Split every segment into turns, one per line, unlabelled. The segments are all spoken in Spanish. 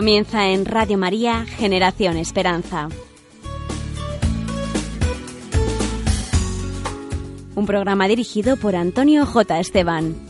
Comienza en Radio María Generación Esperanza. Un programa dirigido por Antonio J. Esteban.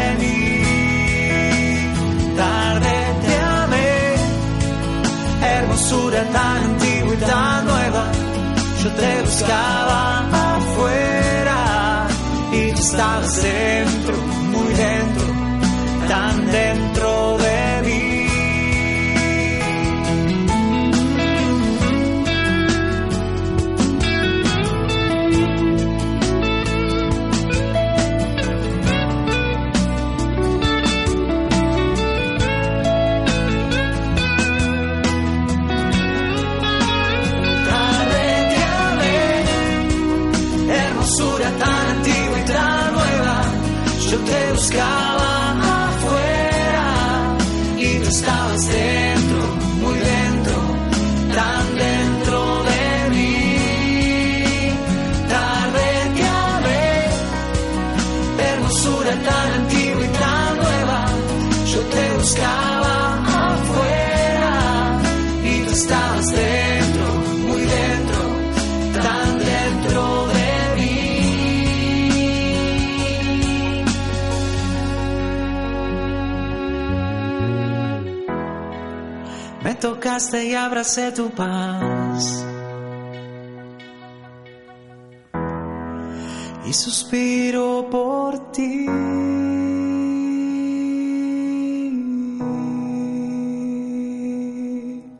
hermosura tan antigua y tan nueva. Yo te buscaba afuera y tú estabas dentro, buscaba afuera y tú estabas dentro, muy dentro, tan dentro de mí. Tarde te hermosura tan antigua y tan nueva, yo te buscaba. Tocaste y abracé tu paz. Y suspiro por ti.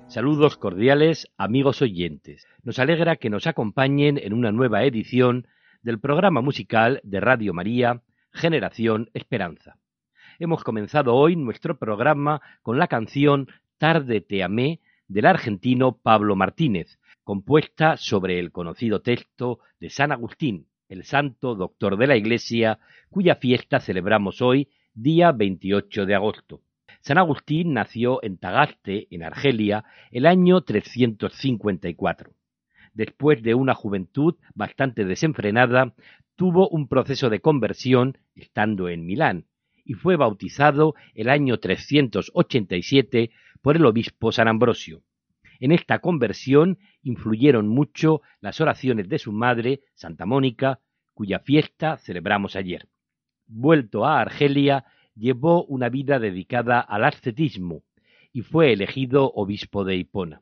Saludos cordiales, amigos oyentes. Nos alegra que nos acompañen en una nueva edición del programa musical de Radio María, Generación Esperanza. Hemos comenzado hoy nuestro programa con la canción Tarde te amé del argentino Pablo Martínez, compuesta sobre el conocido texto de San Agustín, el santo doctor de la Iglesia, cuya fiesta celebramos hoy, día 28 de agosto. San Agustín nació en Tagaste, en Argelia, el año 354. Después de una juventud bastante desenfrenada, tuvo un proceso de conversión estando en Milán y fue bautizado el año 387 por el obispo San Ambrosio. En esta conversión influyeron mucho las oraciones de su madre, Santa Mónica, cuya fiesta celebramos ayer. Vuelto a Argelia, llevó una vida dedicada al ascetismo y fue elegido obispo de Hipona.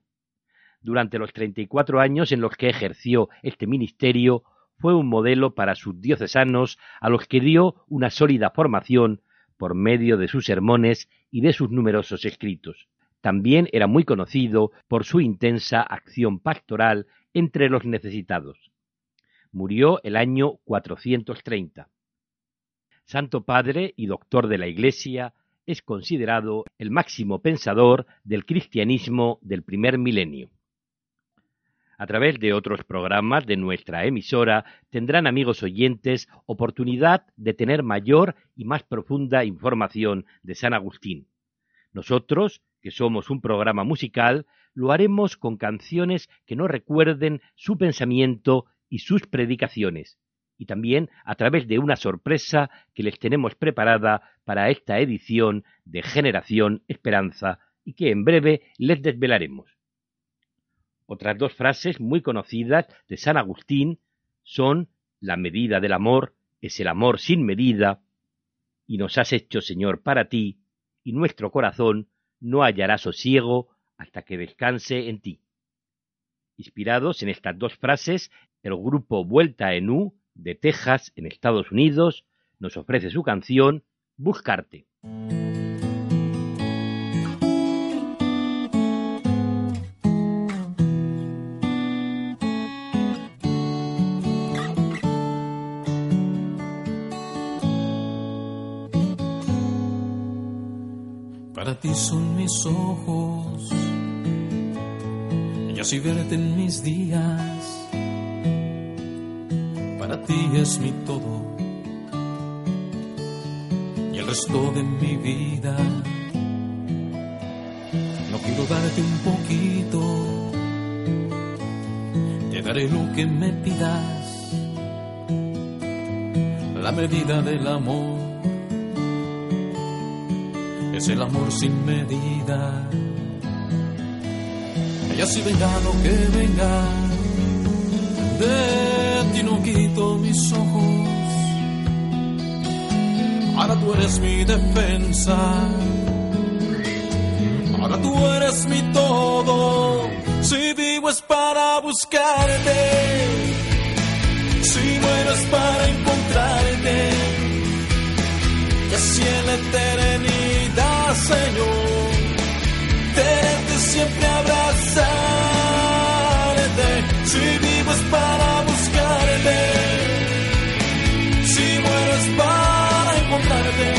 Durante los 34 años en los que ejerció este ministerio, fue un modelo para sus diocesanos a los que dio una sólida formación por medio de sus sermones y de sus numerosos escritos. También era muy conocido por su intensa acción pastoral entre los necesitados. Murió el año 430. Santo Padre y doctor de la Iglesia, es considerado el máximo pensador del cristianismo del primer milenio. A través de otros programas de nuestra emisora tendrán amigos oyentes oportunidad de tener mayor y más profunda información de San Agustín. Nosotros, que somos un programa musical, lo haremos con canciones que nos recuerden su pensamiento y sus predicaciones, y también a través de una sorpresa que les tenemos preparada para esta edición de Generación Esperanza y que en breve les desvelaremos. Otras dos frases muy conocidas de San Agustín son La medida del amor es el amor sin medida, y nos has hecho Señor para ti, y nuestro corazón no hallará sosiego hasta que descanse en ti. Inspirados en estas dos frases, el grupo Vuelta en U de Texas, en Estados Unidos, nos ofrece su canción Buscarte.
Mis ojos, y así verte en mis días. Para ti es mi todo. Y el resto de mi vida. No quiero darte un poquito, te daré lo que me pidas, la medida del amor. Es el amor sin medida. Y así venga lo que venga, de ti no quito mis ojos. Ahora tú eres mi defensa. Ahora tú eres mi todo. Si vivo es para buscarte. Si muero es para encontrarte. Y así en la eternidad, Señor, tenerte siempre abrazarte. Si vivo es para buscarte. Si muero es para encontrarte.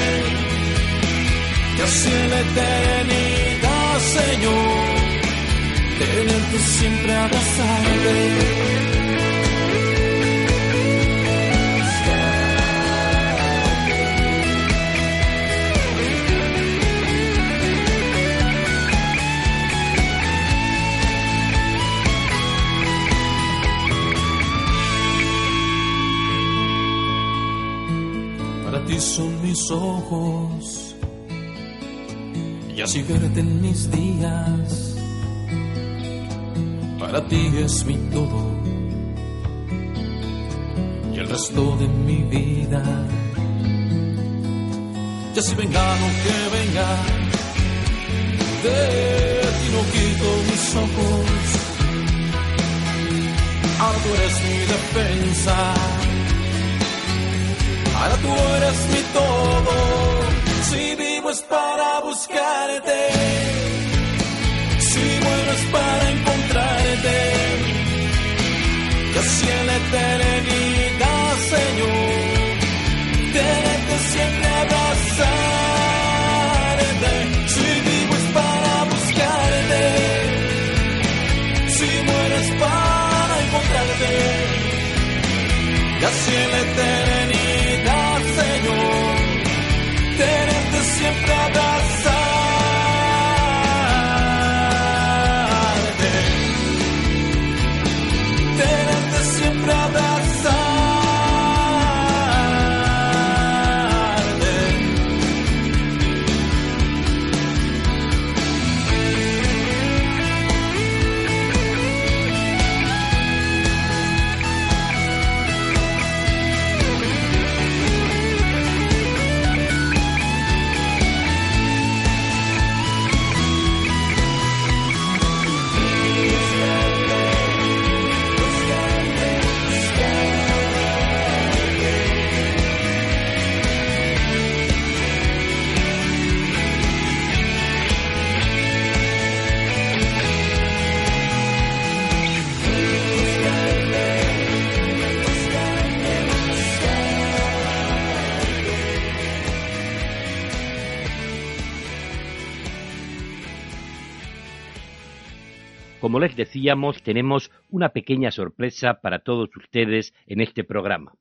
Y así en la eternidad, Señor, tenerte siempre abrazarte. Mis ojos y así verte en mis días. Para ti es mi todo y el resto de mi vida. Y así venga lo que venga, de ti no quito mis ojos. Ahora tú eres mi defensa, ahora tú eres mi todo. Si vivo es para buscarte, si muero es para encontrarte. Y así en la eternidad, Señor, tenerte siempre abrazarte. Si vivo es para buscarte, si muero es para encontrarte. Y así en la eternidad,
Como les decíamos, tenemos una pequeña sorpresa para todos ustedes en este programa.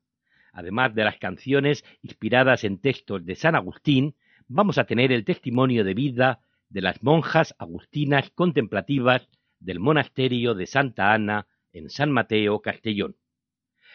Además de las canciones inspiradas en textos de San Agustín, vamos a tener el testimonio de vida de las monjas agustinas contemplativas del monasterio de Santa Ana en San Mateo, Castellón.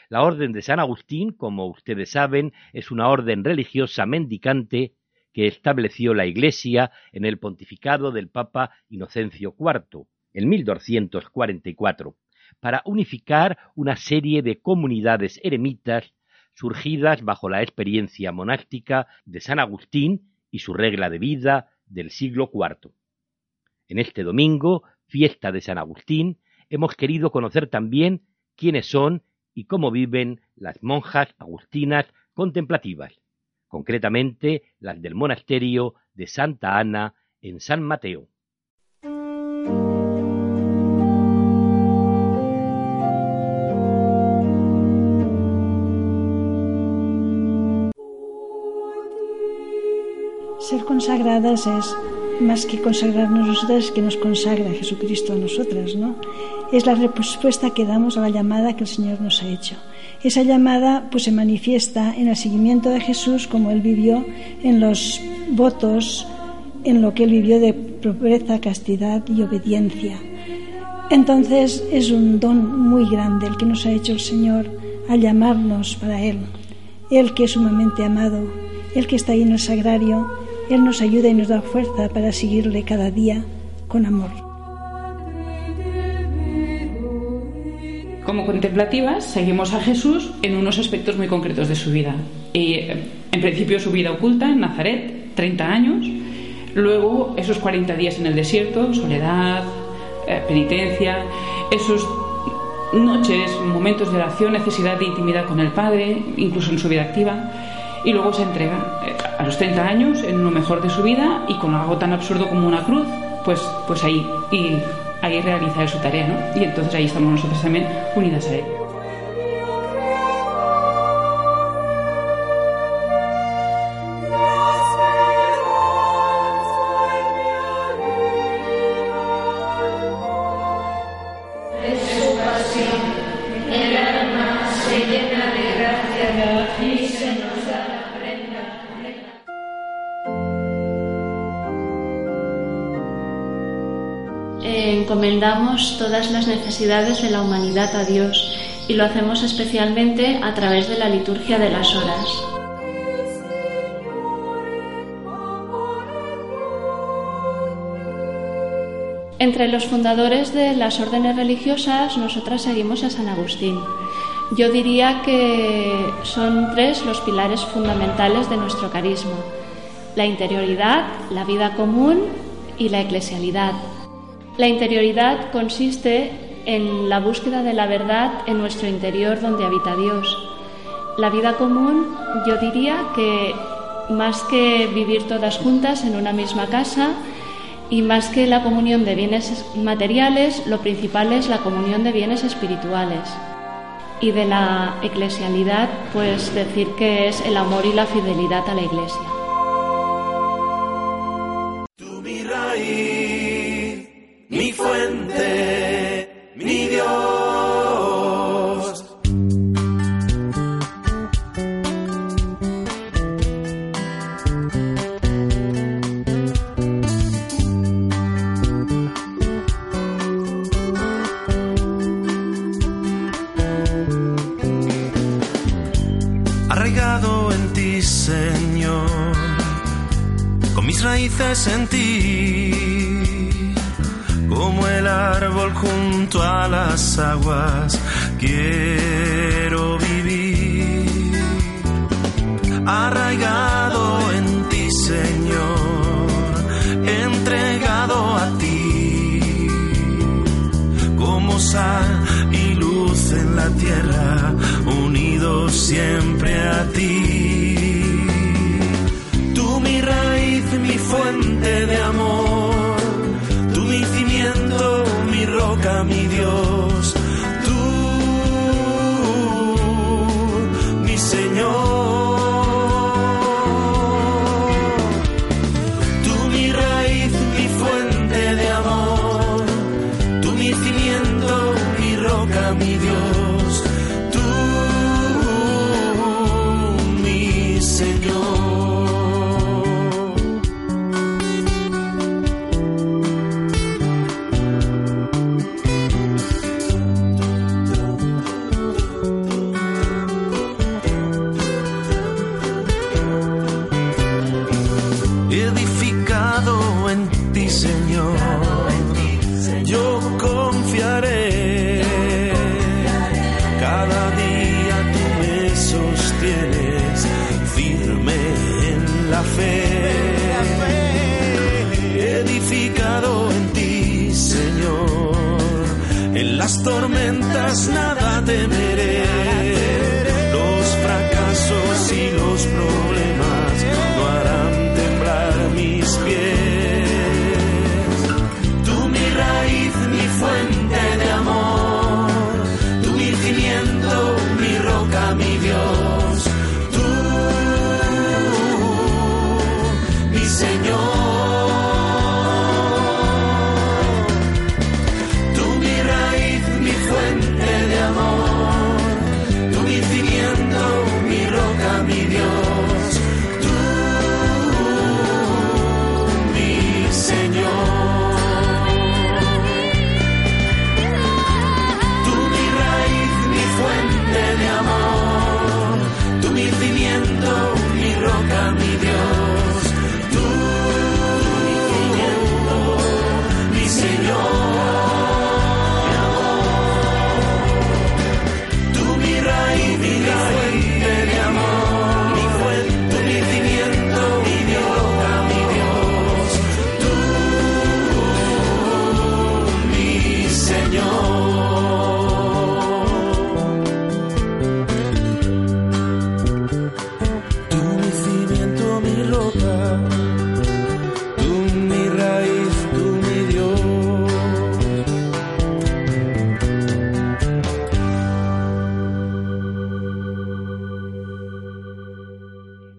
La Orden de San Agustín, como ustedes saben, es una orden religiosa mendicante que estableció la Iglesia en el pontificado del Papa Inocencio IV, en 1244, para unificar una serie de comunidades eremitas surgidas bajo la experiencia monástica de San Agustín y su regla de vida del siglo IV. En este domingo, fiesta de San Agustín, hemos querido conocer también quiénes son y cómo viven las monjas agustinas contemplativas, concretamente las del monasterio de Santa Ana en San Mateo.
Consagradas es más que consagrarnos nosotras, que nos consagra Jesucristo a nosotras, ¿no? Es la respuesta que damos a la llamada que el Señor nos ha hecho. Esa llamada pues se manifiesta en el seguimiento de Jesús como él vivió en los votos, en lo que él vivió de pobreza, castidad y obediencia. Entonces es un don muy grande el que nos ha hecho el Señor al llamarnos para Él. Él que es sumamente amado, Él que está ahí en el sagrario, Él nos ayuda y nos da fuerza para seguirle cada día con amor.
Como contemplativas, seguimos a Jesús en unos aspectos muy concretos de su vida. Y, en principio, su vida oculta en Nazaret, 30 años. Luego, esos 40 días en el desierto, soledad, eh, penitencia, esos noches, momentos de oración, necesidad de intimidad con el Padre, incluso en su vida activa. Y luego se entrega eh, a los 30 años en lo mejor de su vida y con algo tan absurdo como una cruz, pues, pues ahí. Y ahí realiza su tarea, ¿no? Y entonces ahí estamos nosotros también unidas a él.
Todas las necesidades de la humanidad a Dios y lo hacemos especialmente a través de la liturgia de las horas. Entre los fundadores de las órdenes religiosas, nosotras seguimos a San Agustín. Yo diría que son tres los pilares fundamentales de nuestro carisma. La interioridad, la vida común y la eclesialidad. La interioridad consiste en la búsqueda de la verdad en nuestro interior donde habita Dios. La vida común, yo diría que más que vivir todas juntas en una misma casa y más que la comunión de bienes materiales, lo principal es la comunión de bienes espirituales. Y de la eclesialidad, pues decir que es el amor y la fidelidad a la iglesia.
En ti, como el árbol junto a las aguas, quiero vivir, arraigado en ti, Señor, entregado a ti, como sal y luz en la tierra, unidos siempre a ti. De amor, la fe. Edificado en ti, Señor. En las tormentas nada temeré.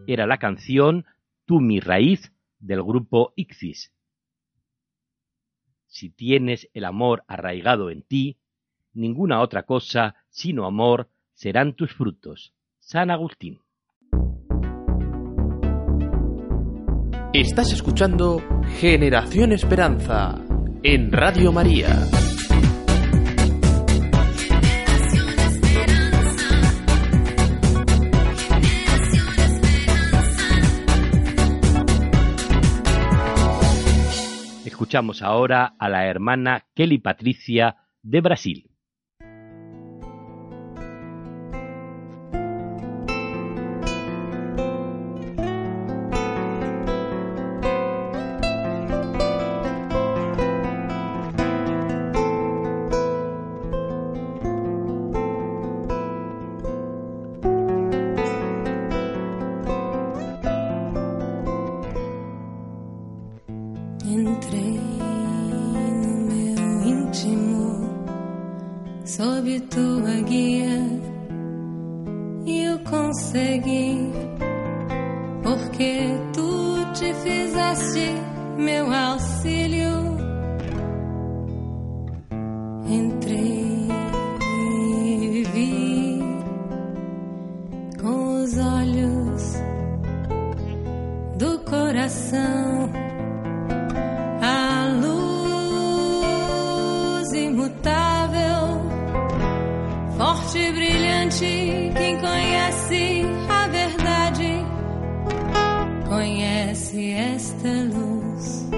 Era la canción Tú mi raíz del grupo Ixis. Si tienes el amor arraigado en ti, ninguna otra cosa sino amor serán tus frutos. San Agustín.
Estás escuchando Generación Esperanza en Radio María.
escuchamos ahora a la hermana Kelly Patricia de Brasil.
conhece esta luz.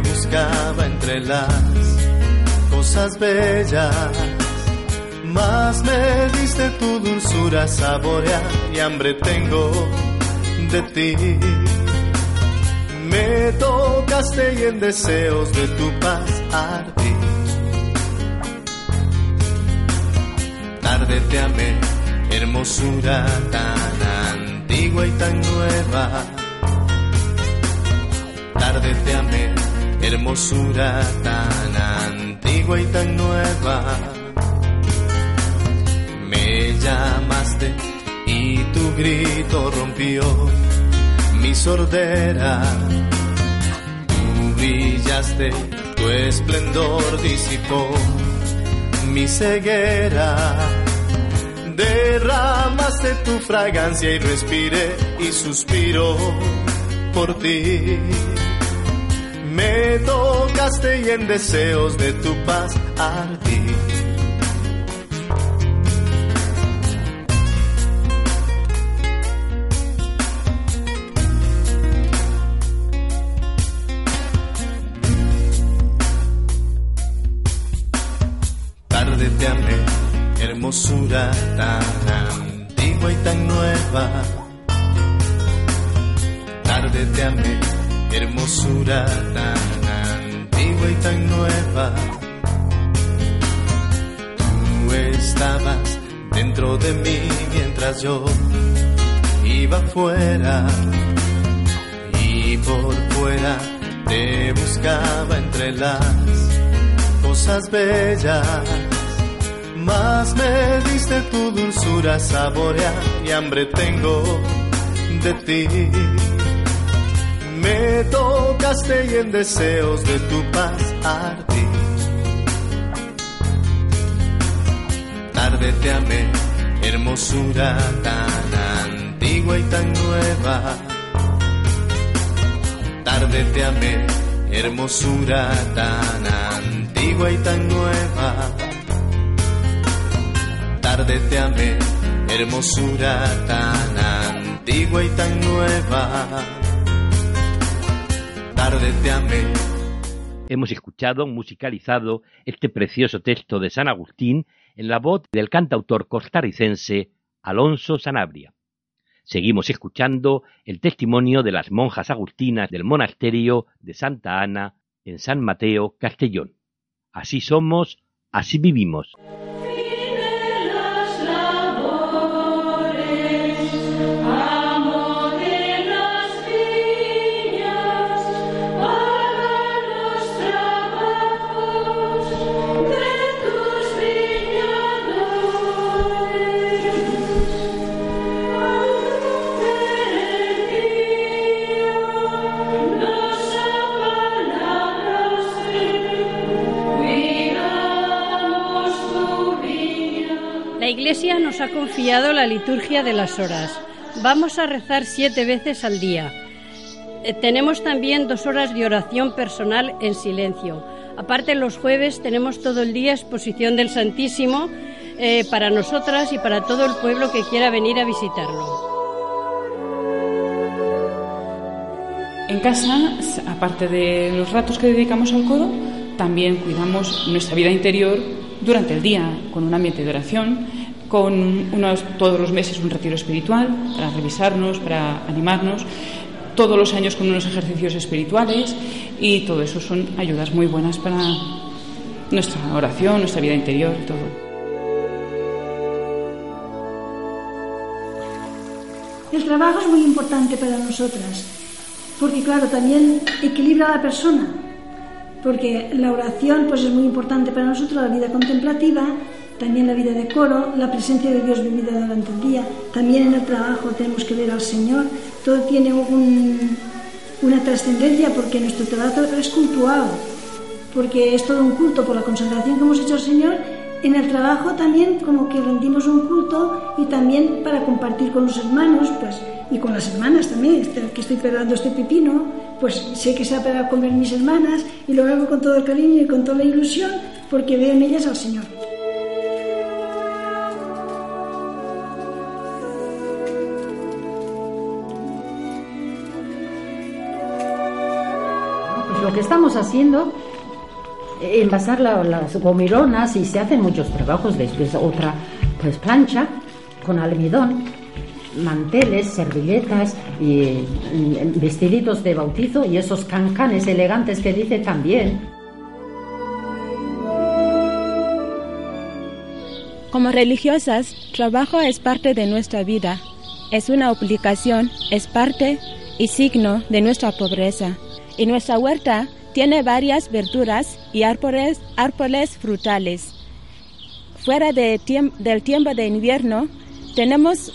buscaba entre las cosas bellas. Más me diste tu dulzura, saborear y hambre tengo de ti.
Me tocaste y en deseos de tu paz ardí. Tarde te amé, hermosura tan antigua y tan nueva. Tarde te amé hermosura tan antigua y tan nueva. Me llamaste y tu grito rompió mi sordera. Tú brillaste, tu esplendor disipó mi ceguera. Derramaste tu fragancia y respiré y suspiro por ti. Me tocaste y en deseos de tu paz ardí. Tarde te amé, hermosura tan antigua y tan nueva. Tarde te amé, hermosura tan antigua y tan nueva. Tú estabas dentro de mí mientras yo iba fuera y por fuera te buscaba entre las cosas bellas. Más me diste tu dulzura saborear y hambre tengo de ti. Me tocaste y en deseos de tu paz ardí. Tarde te amé, hermosura tan antigua y tan nueva. Tarde te amé, hermosura tan antigua y tan nueva. Tarde te amé, hermosura tan antigua y tan nueva.
Hemos escuchado, musicalizado, este precioso texto de San Agustín en la voz del cantautor costarricense Alonso Sanabria. Seguimos escuchando el testimonio de las monjas agustinas del monasterio de Santa Ana en San Mateo, Castellón. Así somos, así vivimos.
Iglesia nos ha confiado la liturgia de las horas. Vamos a rezar siete veces al día. Eh, Tenemos también dos horas de oración personal en silencio. Aparte, los jueves tenemos todo el día exposición del Santísimo eh, para nosotras y para todo el pueblo que quiera venir a visitarlo.
En casa, aparte de los ratos que dedicamos al coro, también cuidamos nuestra vida interior durante el día con un ambiente de oración, con todos los meses un retiro espiritual para revisarnos, para animarnos, todos los años con unos ejercicios espirituales y todo eso son ayudas muy buenas para nuestra oración, nuestra vida interior todo.
El trabajo es muy importante para nosotras, porque claro, también equilibra a la persona, porque la oración pues es muy importante para nosotros, la vida contemplativa, también la vida de coro, la presencia de Dios vivida durante el día, también en el trabajo tenemos que ver al Señor, todo tiene un- una trascendencia porque nuestro trabajo es cultuado, porque es todo un culto por la consagración que hemos hecho al Señor. En el trabajo también como que rendimos un culto y también para compartir con los hermanos, pues y con las hermanas también, este, que estoy pegando este pepino, pues sé que se ha pegado comer mis hermanas y lo hago con todo el cariño y con toda la ilusión porque veo en ellas al Señor.
Estamos haciendo, envasar la- las gomilonas y se hacen muchos trabajos, después otra pues plancha con almidón manteles, serviletas y mm, vestiditos de bautizo y esos cancanes elegantes que dice también.
Como religiosas, trabajo es parte de nuestra vida. Es una obligación, es parte y signo de nuestra pobreza. Y nuestra huerta tiene varias verduras y árboles, árboles frutales. Fuera de del tiempo de invierno tenemos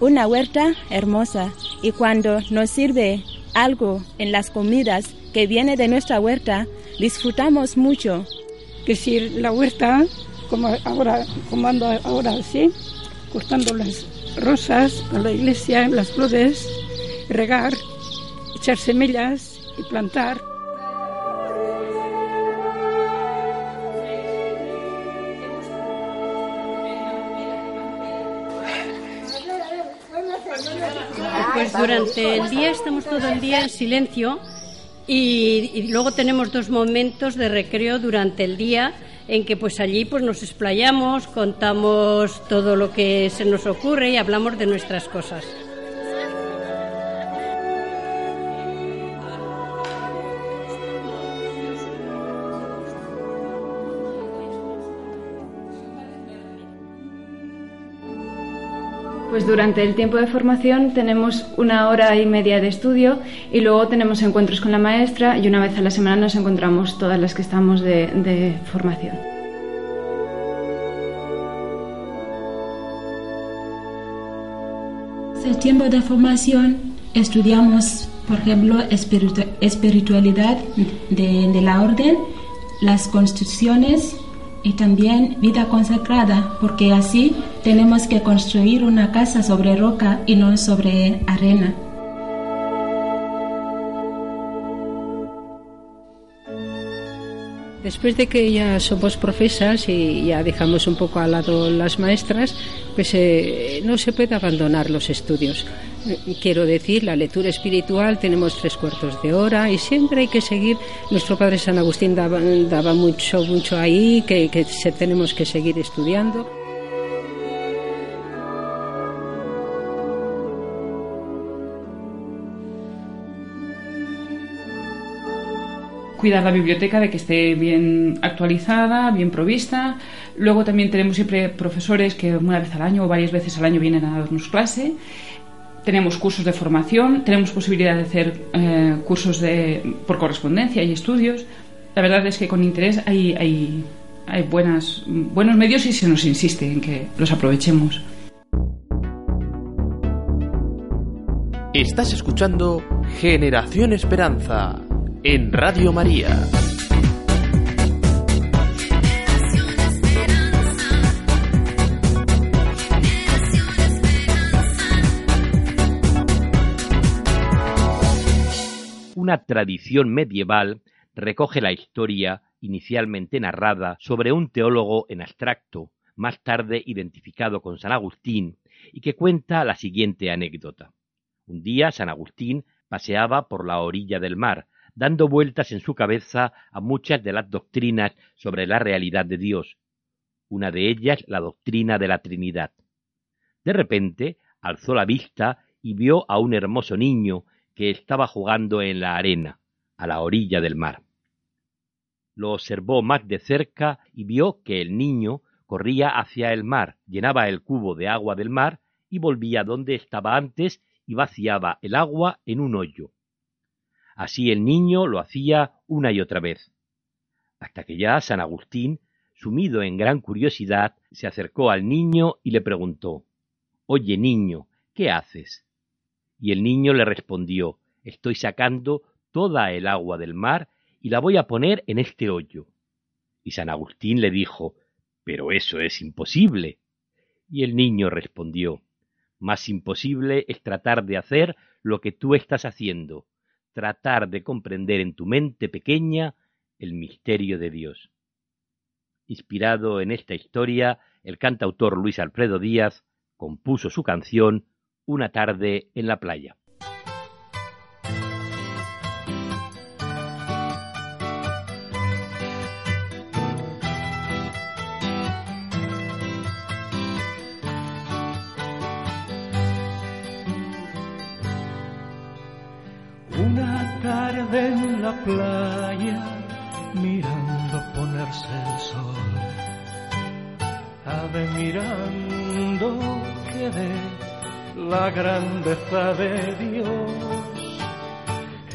una huerta hermosa y cuando nos sirve algo en las comidas que viene de nuestra huerta, disfrutamos mucho.
Que si la huerta, como ahora, como ahora así, cortando las rosas a la iglesia, las flores, regar, echar semillas y plantar. Pues durante el día estamos todo el día en silencio y, luego tenemos dos momentos de recreo durante el día en que pues allí pues nos explayamos, contamos todo lo que se nos ocurre y hablamos de nuestras cosas.
Pues durante el tiempo de formación tenemos una hora y media de estudio y luego tenemos encuentros con la maestra y una vez a la semana nos encontramos todas las que estamos de, de formación.
El tiempo de formación estudiamos, por ejemplo, espiritualidad de, de la orden, las construcciones y también vida consagrada, porque así tenemos que construir una casa sobre roca y no sobre arena.
Después de que ya somos profesas y ya dejamos un poco al lado las maestras, pues eh, no se puede abandonar los estudios. Quiero decir, la lectura espiritual tenemos tres cuartos de hora y siempre hay que seguir. Nuestro padre San Agustín daba, daba mucho, mucho ahí, que, que tenemos que seguir estudiando.
Cuidar la biblioteca de que esté bien actualizada, bien provista. Luego también tenemos siempre profesores que una vez al año o varias veces al año vienen a darnos clase. Tenemos cursos de formación, tenemos posibilidad de hacer eh, cursos de, por correspondencia y estudios. La verdad es que con interés hay, hay, hay buenas, buenos medios y se nos insiste en que los aprovechemos.
Estás escuchando Generación Esperanza en Radio María.
Una tradición medieval recoge la historia inicialmente narrada sobre un teólogo en abstracto, más tarde identificado con San Agustín, y que cuenta la siguiente anécdota. Un día San Agustín paseaba por la orilla del mar, dando vueltas en su cabeza a muchas de las doctrinas sobre la realidad de Dios, una de ellas la doctrina de la Trinidad. De repente alzó la vista y vio a un hermoso niño que estaba jugando en la arena, a la orilla del mar. Lo observó más de cerca y vio que el niño corría hacia el mar, llenaba el cubo de agua del mar y volvía donde estaba antes y vaciaba el agua en un hoyo. Así el niño lo hacía una y otra vez, hasta que ya San Agustín, sumido en gran curiosidad, se acercó al niño y le preguntó Oye, niño, ¿qué haces? Y el niño le respondió Estoy sacando toda el agua del mar y la voy a poner en este hoyo. Y San Agustín le dijo Pero eso es imposible. Y el niño respondió Más imposible es tratar de hacer lo que tú estás haciendo, tratar de comprender en tu mente pequeña el misterio de Dios. Inspirado en esta historia, el cantautor Luis Alfredo Díaz compuso su canción Una tarde en la playa.
La grandeza de Dios,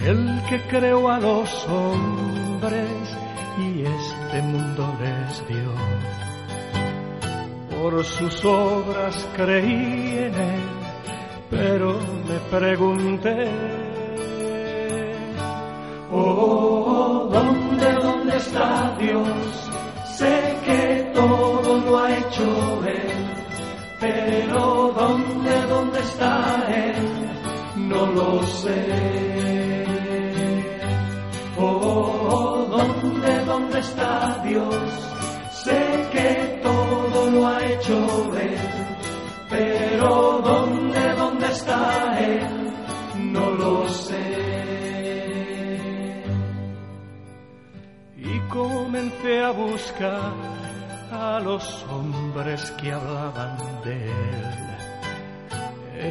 el que creó a los hombres y este mundo les dio. Por sus obras creí en él, pero me pregunté, oh, ¿dónde, dónde está Dios? Sé que todo lo ha hecho él, pero ¿dónde, dónde está él? No lo sé. Oh, ¿dónde, dónde está Dios? Sé que todo lo ha hecho Él, pero ¿dónde, dónde está Él? No lo sé. Y comencé a buscar a los hombres que hablaban de Él.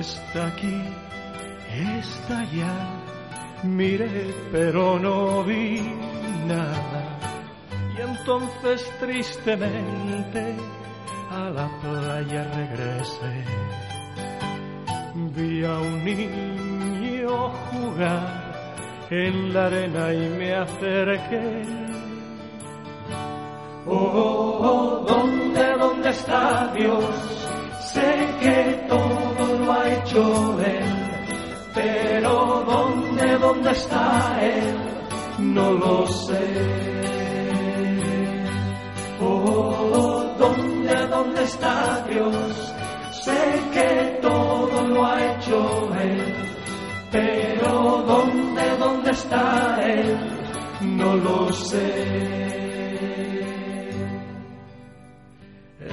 Está aquí, está allá Miré, pero no vi nada. Y entonces tristemente a la playa regresé. Vi a un niño jugar en la arena y me acerqué. Oh, oh, oh, ¿dónde, dónde está Dios? Sé que todo lo ha hecho Él pero ¿dónde, dónde está Él? No lo sé. Oh, ¿dónde, dónde está Dios? Sé que todo lo ha hecho Él, pero ¿dónde, dónde está Él? No lo sé.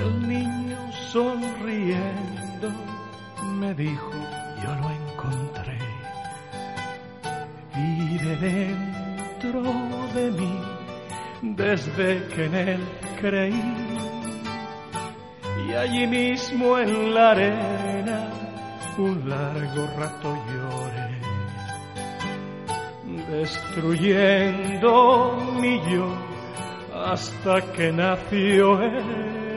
El niño sonriendo me dijo, yo lo encontré vive dentro de mí desde que en él creí. Y allí mismo en la arena un largo rato lloré, destruyendo mi yo hasta que nació él.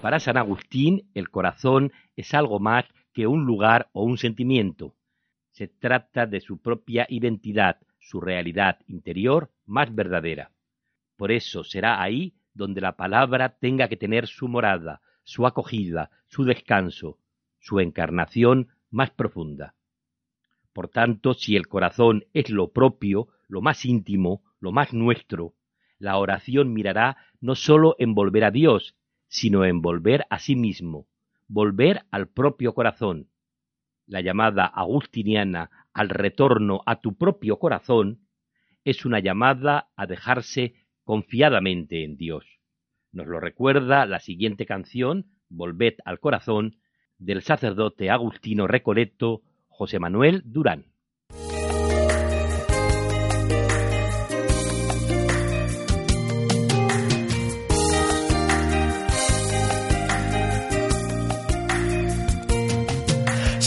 Para San Agustín, el corazón es algo más que un lugar o un sentimiento. Se trata de su propia identidad, su realidad interior más verdadera. Por eso será ahí donde la palabra tenga que tener su morada, su acogida, su descanso, su encarnación más profunda. Por tanto, si el corazón es lo propio, lo más íntimo, lo más nuestro, la oración mirará no sólo en volver a Dios, sino en volver a sí mismo, volver al propio corazón. La llamada agustiniana al retorno a tu propio corazón es una llamada a dejarse confiadamente en Dios. Nos lo recuerda la siguiente canción, Volved al corazón, del sacerdote agustino recoleto José Manuel Durán.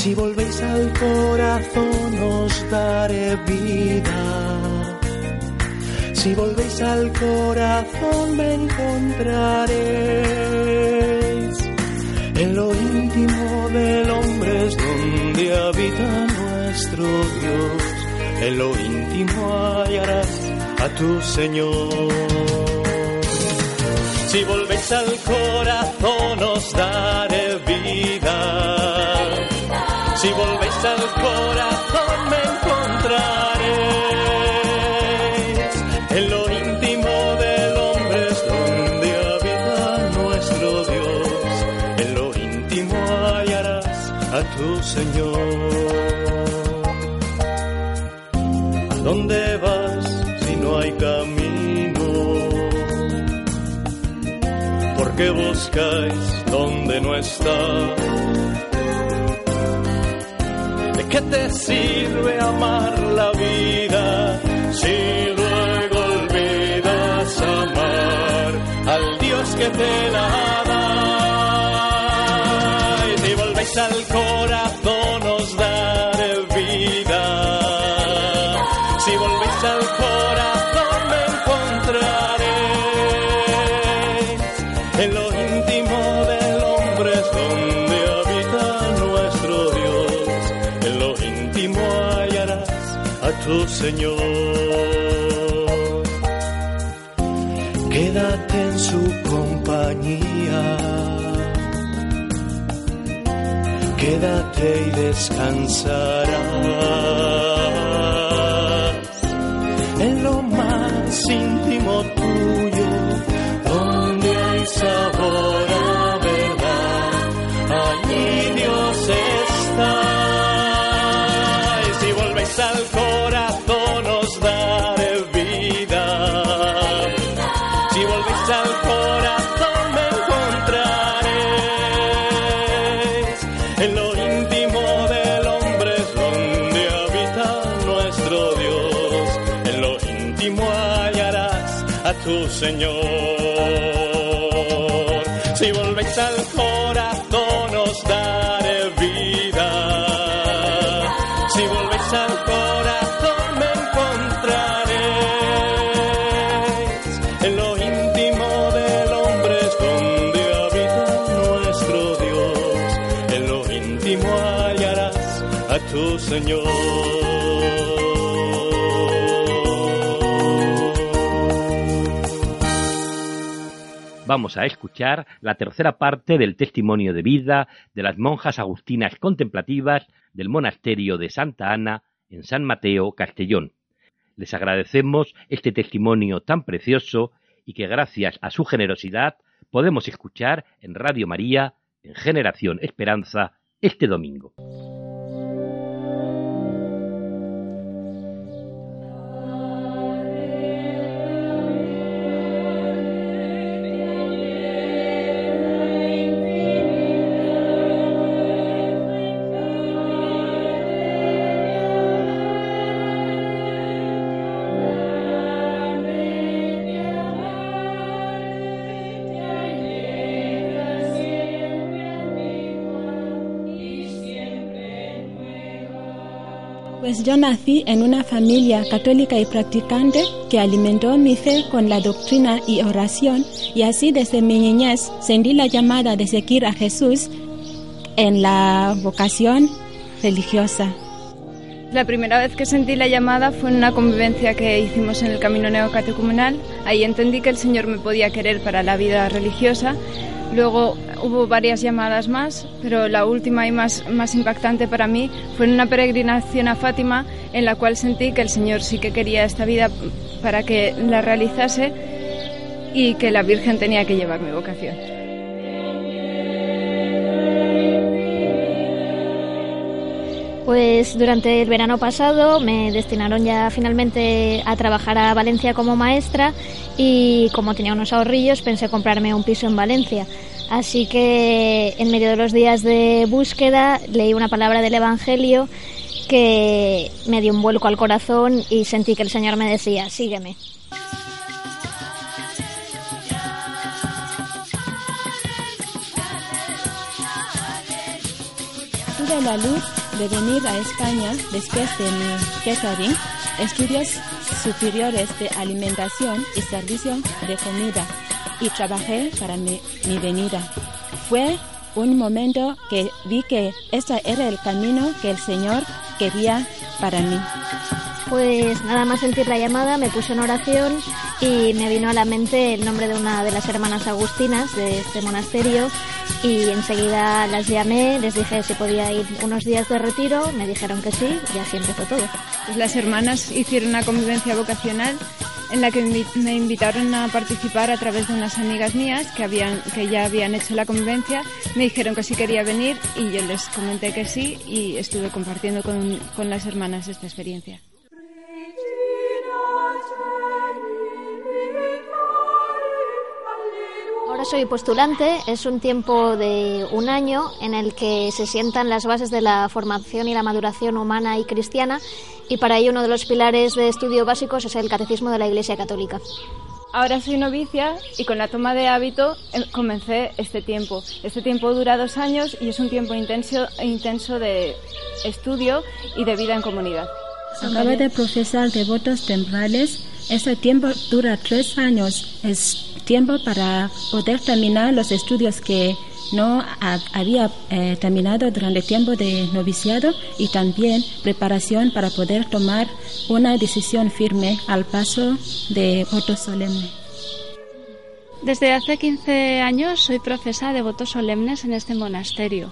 Si volvéis al corazón os daré vida. Si volvéis al corazón me encontraréis. En lo íntimo del hombre es donde habita nuestro Dios. En lo íntimo hallarás a tu Señor. Si volvéis al corazón os daré vida. Si volvéis al corazón me encontraréis. En lo íntimo del hombre es donde habita nuestro Dios. En lo íntimo hallarás a tu Señor. ¿A dónde vas si no hay camino? ¿Por qué buscáis donde no está? ¿De qué te sirve amar la vida si luego olvidas amar al Dios que te la da? Y si volvéis al corazón Señor. Quédate en su compañía. Quédate y descansarás tu Señor. Si volvéis al corazón
Vamos a escuchar la tercera parte del testimonio de vida de las monjas agustinas contemplativas del monasterio de Santa Ana en San Mateo, Castellón. Les agradecemos este testimonio tan precioso y que gracias a su generosidad podemos escuchar en Radio María, en Generación Esperanza, este domingo.
Yo nací en una familia católica y practicante que alimentó mi fe con la doctrina y oración y así desde mi niñez sentí la llamada de seguir a Jesús en la vocación religiosa.
La primera vez que sentí la llamada fue en una convivencia que hicimos en el camino neocatecumenal. Ahí entendí que el Señor me podía querer para la vida religiosa. Luego hubo varias llamadas más, pero la última y más, más impactante para mí fue en una peregrinación a Fátima en la cual sentí que el Señor sí que quería esta vida para que la realizase y que la Virgen tenía que llevar mi vocación.
Pues durante el verano pasado me destinaron ya finalmente a trabajar a Valencia como maestra y como tenía unos ahorrillos pensé comprarme un piso en Valencia. Así que en medio de los días de búsqueda leí una palabra del Evangelio que me dio un vuelco al corazón y sentí que el Señor me decía, sígueme.
La luz de venir a España después de mi catering, estudios superiores de alimentación y servicio de comida y trabajé para mi, mi venida. Fue un momento que vi que ese era el camino que el Señor quería para mí.
Pues nada más sentir la llamada me puse en oración y me vino a la mente el nombre de una de las hermanas agustinas de este monasterio y enseguida las llamé, les dije si podía ir unos días de retiro, me dijeron que sí y así empezó todo.
Pues las hermanas hicieron una convivencia vocacional en la que me invitaron a participar a través de unas amigas mías que, habían, que ya habían hecho la convivencia. Me dijeron que sí quería venir y yo les comenté que sí y estuve compartiendo con, con las hermanas esta experiencia.
Ahora soy postulante, es un tiempo de un año en el que se sientan las bases de la formación y la maduración humana y cristiana y para ello uno de los pilares de estudio básicos es el catecismo de la Iglesia Católica.
Ahora soy novicia y con la toma de hábito em, comencé este tiempo. Este tiempo dura dos años y es un tiempo intenso, intenso de estudio y de vida en comunidad.
Acabo de profesar devotos temporales. Ese tiempo dura tres años. Es tiempo para poder terminar los estudios que no había eh, terminado durante el tiempo de noviciado y también preparación para poder tomar una decisión firme al paso de voto solemne.
Desde hace 15 años soy profesa de votos solemnes en este monasterio.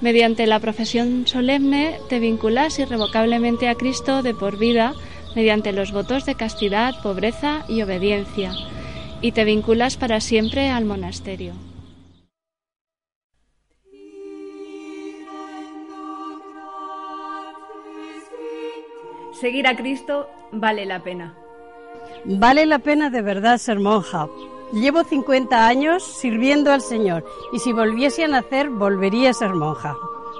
Mediante la profesión solemne te vinculas irrevocablemente a Cristo de por vida mediante los votos de castidad, pobreza y obediencia, y te vinculas para siempre al monasterio.
Seguir a Cristo vale la pena.
Vale la pena de verdad ser monja. Llevo 50 años sirviendo al Señor y si volviese a nacer volvería a ser monja.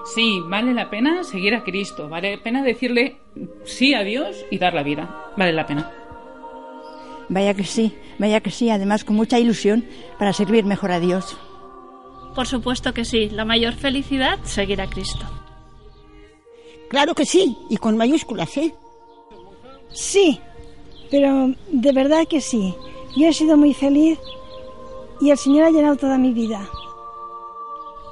Sí, vale la pena seguir a Cristo, vale la pena decirle sí a Dios y dar la vida, vale la pena.
Vaya que sí, vaya que sí, además con mucha ilusión para servir mejor a Dios.
Por supuesto que sí, la mayor felicidad seguir a Cristo.
Claro que sí, y con mayúsculas, ¿eh?
Sí, pero de verdad que sí. Yo he sido muy feliz y el Señor ha llenado toda mi vida.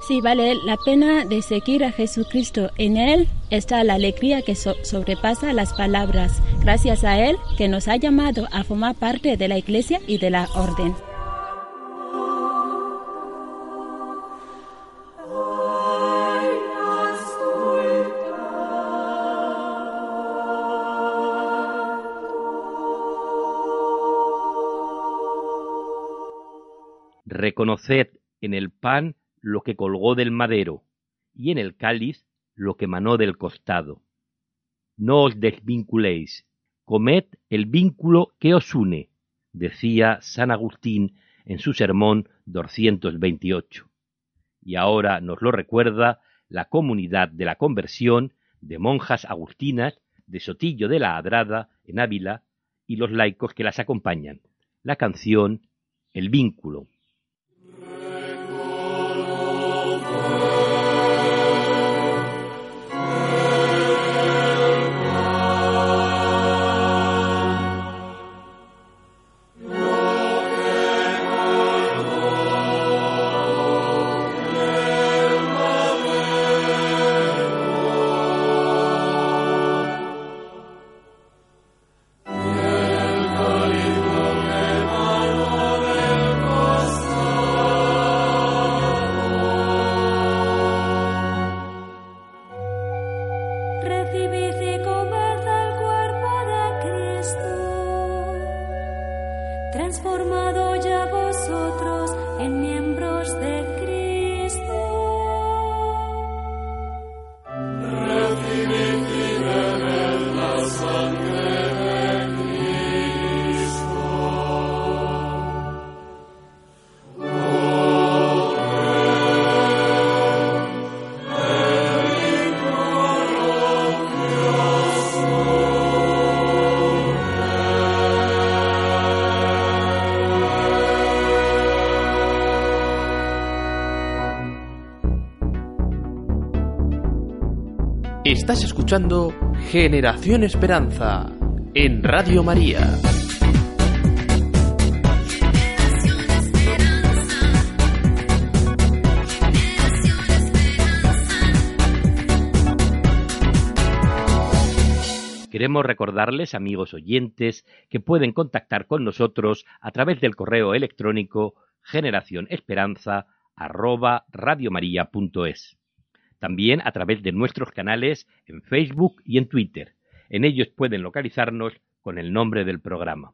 Sí, vale la pena de seguir a Jesucristo. En Él está la alegría que sobrepasa las palabras. Gracias a Él que nos ha llamado a formar parte de la Iglesia y de la Orden.
Reconoced en el pan lo que colgó del madero, y en el cáliz lo que manó del costado. No os desvinculéis, comed el vínculo que os une, decía San Agustín en su sermón 228. Y ahora nos lo recuerda la comunidad de la conversión de monjas agustinas de Sotillo de la Adrada, en Ávila, y los laicos que las acompañan. La canción El vínculo.
Estás escuchando Generación Esperanza en Radio María.
Queremos recordarles, amigos oyentes, que pueden contactar con nosotros a través del correo electrónico generacionesperanza@radiomaria.es. También a través de nuestros canales en Facebook y en Twitter. En ellos pueden localizarnos con el nombre del programa.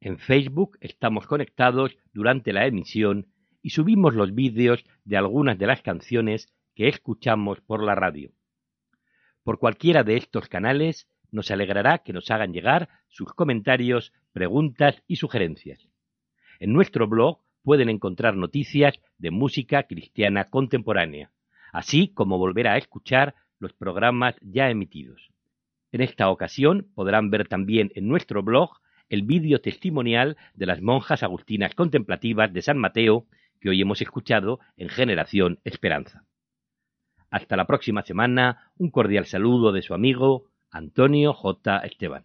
En Facebook estamos conectados durante la emisión y subimos los vídeos de algunas de las canciones que escuchamos por la radio. Por cualquiera de estos canales nos alegrará que nos hagan llegar sus comentarios, preguntas y sugerencias. En nuestro blog pueden encontrar noticias de música cristiana contemporánea, así como volver a escuchar los programas ya emitidos. En esta ocasión podrán ver también en nuestro blog el vídeo testimonial de las monjas agustinas contemplativas de San Mateo que hoy hemos escuchado en Generación Esperanza. Hasta la próxima semana, un cordial saludo de su amigo Antonio J. Esteban.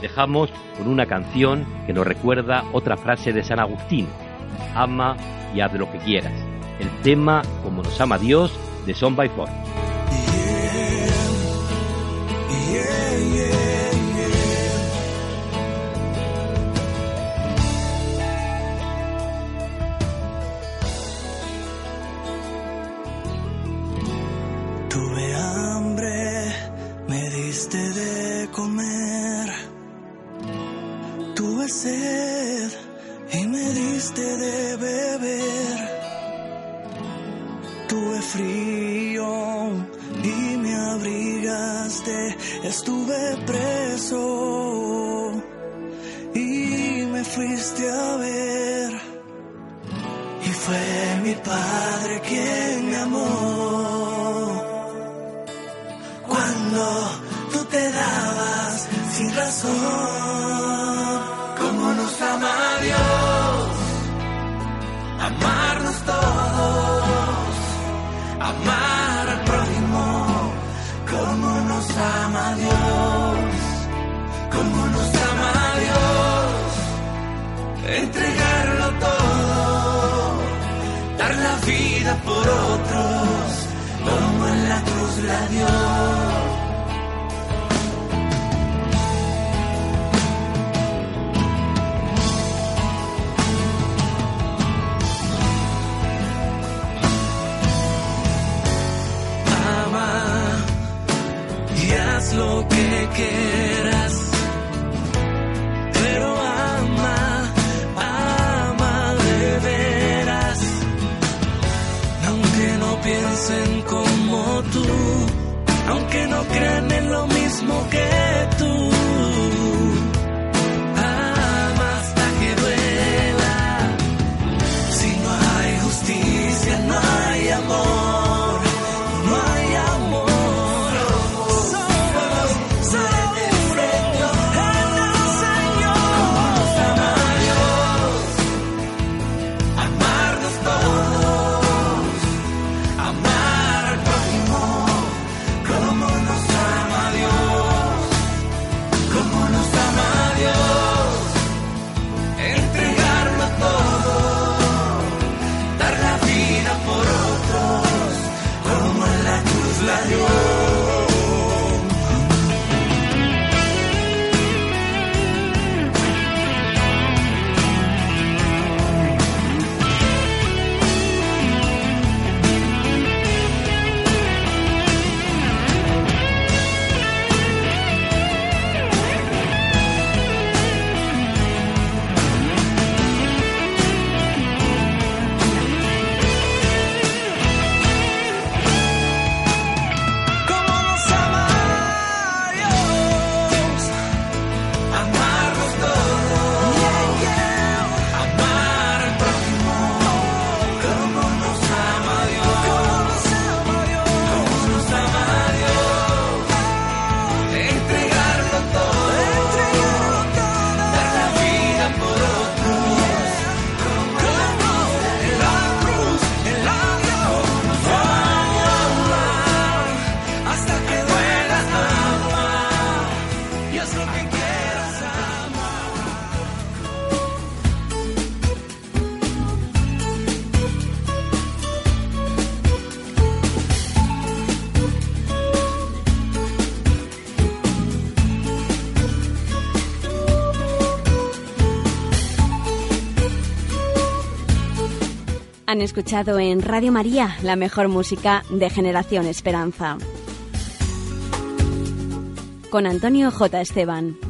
Dejamos con una canción que nos recuerda otra frase de San Agustín, ama y haz lo que quieras. El tema Como nos ama Dios de Son by Four.
Han escuchado en Radio María la mejor música de Generación Esperanza. Con Antonio J. Esteban.